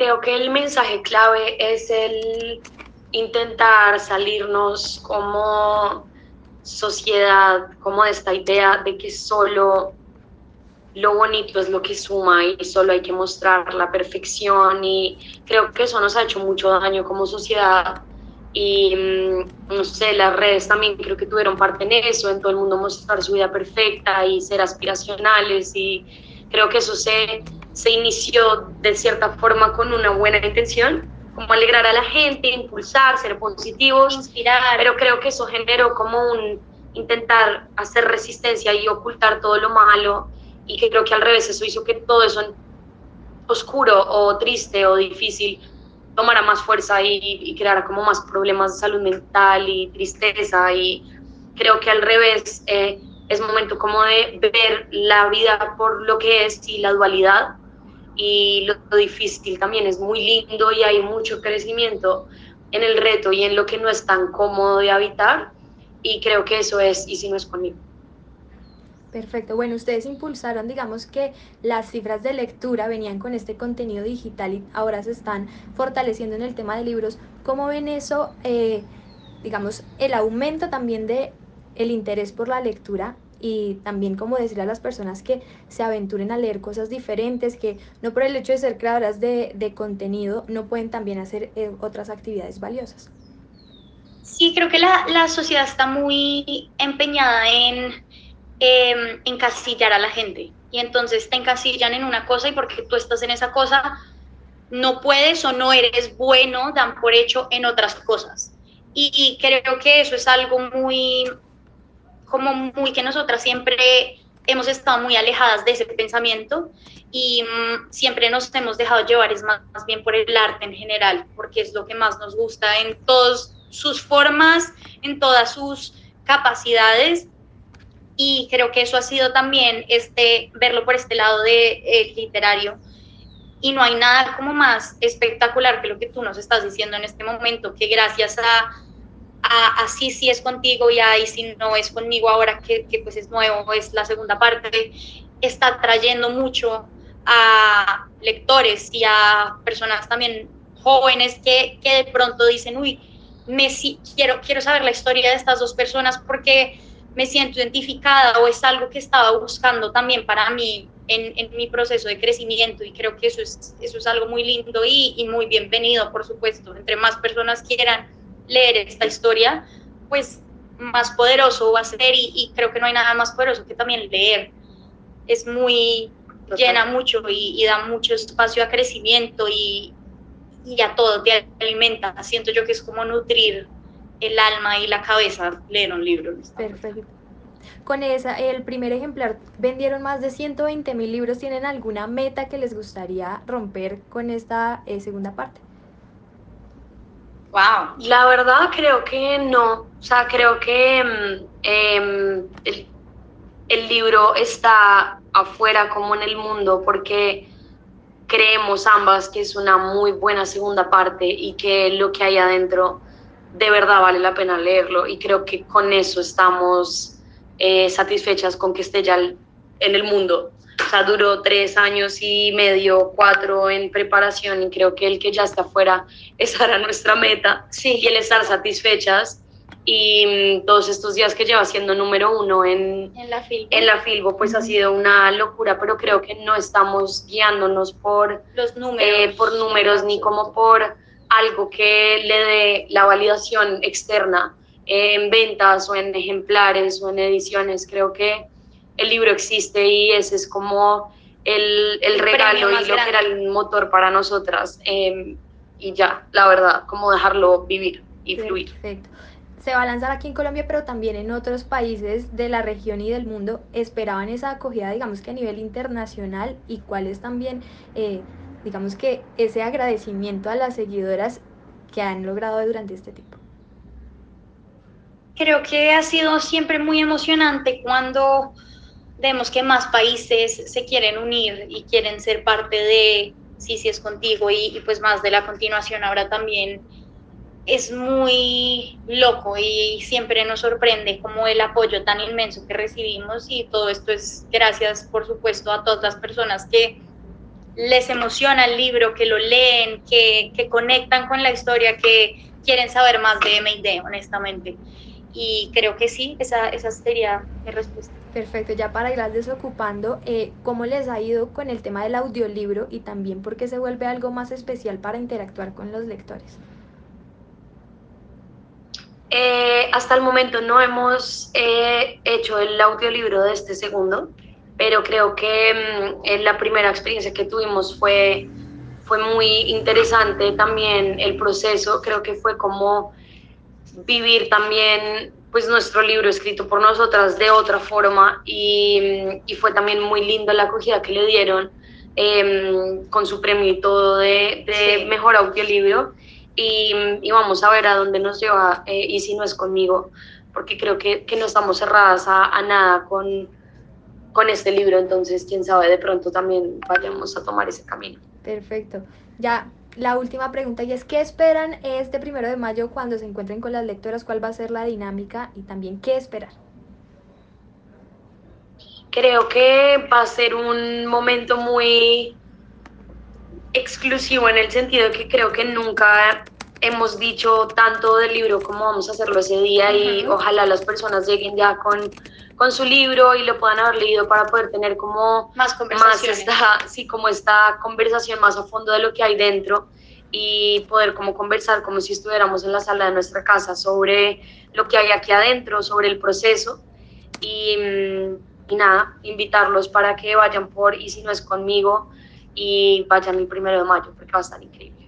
Creo que el mensaje clave es el intentar salirnos como sociedad, como de esta idea de que solo lo bonito es lo que suma y solo hay que mostrar la perfección y creo que eso nos ha hecho mucho daño como sociedad y mm, no sé, las redes también creo que tuvieron parte en eso, en todo el mundo mostrar su vida perfecta y ser aspiracionales y creo que eso se, se inició de cierta forma con una buena intención, como alegrar a la gente, impulsar, ser positivos, inspirar, pero creo que eso generó como un intentar hacer resistencia y ocultar todo lo malo y que creo que al revés eso hizo que todo eso oscuro o triste o difícil tomara más fuerza y, y creara como más problemas de salud mental y tristeza y creo que al revés eh, es momento como de ver la vida por lo que es y la dualidad y lo, difícil también es muy lindo y hay mucho crecimiento en el reto y en lo que no es tan cómodo de habitar y creo que eso es y si no es conmigo. Perfecto. Bueno, ustedes impulsaron, digamos que las cifras de lectura venían con este contenido digital y ahora se están fortaleciendo en el tema de libros. ¿Cómo ven eso, eh, digamos, el aumento también de el interés por la lectura y también como decirle a las personas que se aventuren a leer cosas diferentes, que no por el hecho de ser creadoras de, de contenido no pueden también hacer eh, otras actividades valiosas? Sí, creo que la, la sociedad está muy empeñada en eh, encasillar a la gente. Y entonces te encasillan en una cosa y porque tú estás en esa cosa, no puedes o no eres bueno, dan por hecho en otras cosas. Y, creo que eso es algo muy, como muy que nosotras siempre hemos estado muy alejadas de ese pensamiento y mm, siempre nos hemos dejado llevar es más, más, bien por el arte en general, porque es lo que más nos gusta en todas sus formas, en todas sus capacidades y creo que eso ha sido también este, verlo por este lado de eh, literario. Y no hay nada como más espectacular que lo que tú nos estás diciendo en este momento, que gracias a, a, sí, es contigo y ahí sí no es conmigo ahora que, que pues es nuevo, es la segunda parte, está trayendo mucho a lectores y a personas también jóvenes que, que de pronto dicen, uy, me, quiero, quiero saber la historia de estas dos personas porque me siento identificada o es algo que estaba buscando también para mí en, en mi proceso de crecimiento y creo que eso es, eso es algo muy lindo y, y, muy bienvenido, por supuesto. Entre más personas quieran leer esta historia, pues más poderoso va a ser y, y creo que no hay nada más poderoso que también leer. Es muy, Total. llena mucho y, y, da mucho espacio a crecimiento y, y a todo, te alimenta. Siento yo que es como nutrir el alma y la cabeza leer un libro. Perfecto. Con esa, el primer ejemplar vendieron más de 120 mil libros. ¿Tienen alguna meta que les gustaría romper con esta eh, segunda parte? Wow, la verdad creo que no. O sea, creo que eh, el, el libro está afuera como en el mundo porque creemos ambas que es una muy buena segunda parte y que lo que hay adentro de verdad vale la pena leerlo y creo que con eso estamos eh, satisfechas con que esté ya en el mundo. O sea, duró tres años y medio, cuatro en preparación y creo que el que ya está afuera, esa era nuestra meta sí. y el estar satisfechas. Y mm, todos estos días que lleva siendo número uno en, en, la, Filbo. en la Filbo, pues uh -huh. ha sido una locura, pero creo que no estamos guiándonos por los números, eh, por números ni como por algo que le dé la validación externa en ventas o en ejemplares o en ediciones. Creo que el libro existe y ese es como el, el, el regalo y lo grande. que era el motor para nosotras. Eh, y ya, la verdad, como dejarlo vivir y Perfecto. fluir. Se va a lanzar aquí en Colombia, pero también en otros países de la región y del mundo. ¿Esperaban esa acogida, digamos que a nivel internacional? ¿Y cuál es también eh, digamos que ese agradecimiento a las seguidoras que han logrado durante este tiempo? Creo que ha sido siempre muy emocionante cuando vemos que más países se quieren unir y quieren ser parte de Sí, sí es contigo y, y pues más de la continuación ahora también es muy loco y siempre nos sorprende como el apoyo tan inmenso que recibimos y todo esto es gracias por supuesto a todas las personas que les emociona el libro, que lo leen, que, que conectan con la historia, que quieren saber más de M&D, honestamente. Y creo que sí, esa, esa sería mi respuesta. Perfecto, ya para irlas desocupando, eh, ¿cómo les ha ido con el tema del audiolibro y también por qué se vuelve algo más especial para interactuar con los lectores? Eh, hasta el momento no hemos eh, hecho el audiolibro de este segundo, pero creo que mm, la primera experiencia que tuvimos fue, fue muy interesante también el proceso, creo que fue como vivir también pues nuestro libro escrito por nosotras de otra forma y, y fue también muy lindo la acogida que le dieron em, con su premio y todo de, de mejor audiolibro. Y, y, vamos a ver a dónde nos lleva eh, y si no es conmigo porque creo que, que no estamos cerradas a, a, nada con, con este libro entonces quién sabe de pronto también vayamos a tomar ese camino perfecto ya la última pregunta y es ¿qué esperan este primero de mayo cuando se encuentren con las lectoras? ¿Cuál va a ser la dinámica y también qué esperar? Creo que va a ser un momento muy exclusivo en el sentido que creo que nunca hemos dicho tanto del libro como vamos a hacerlo ese día y ojalá las personas lleguen ya con, con su libro y lo puedan haber leído para poder tener como más. Más esta, sí, como esta conversación más a fondo de lo que hay dentro y poder como conversar como si estuviéramos en la sala de nuestra casa sobre lo que hay aquí adentro, sobre el proceso y, y nada, invitarlos para que vayan por y si no es conmigo y vayan el primero de mayo porque va a estar increíble.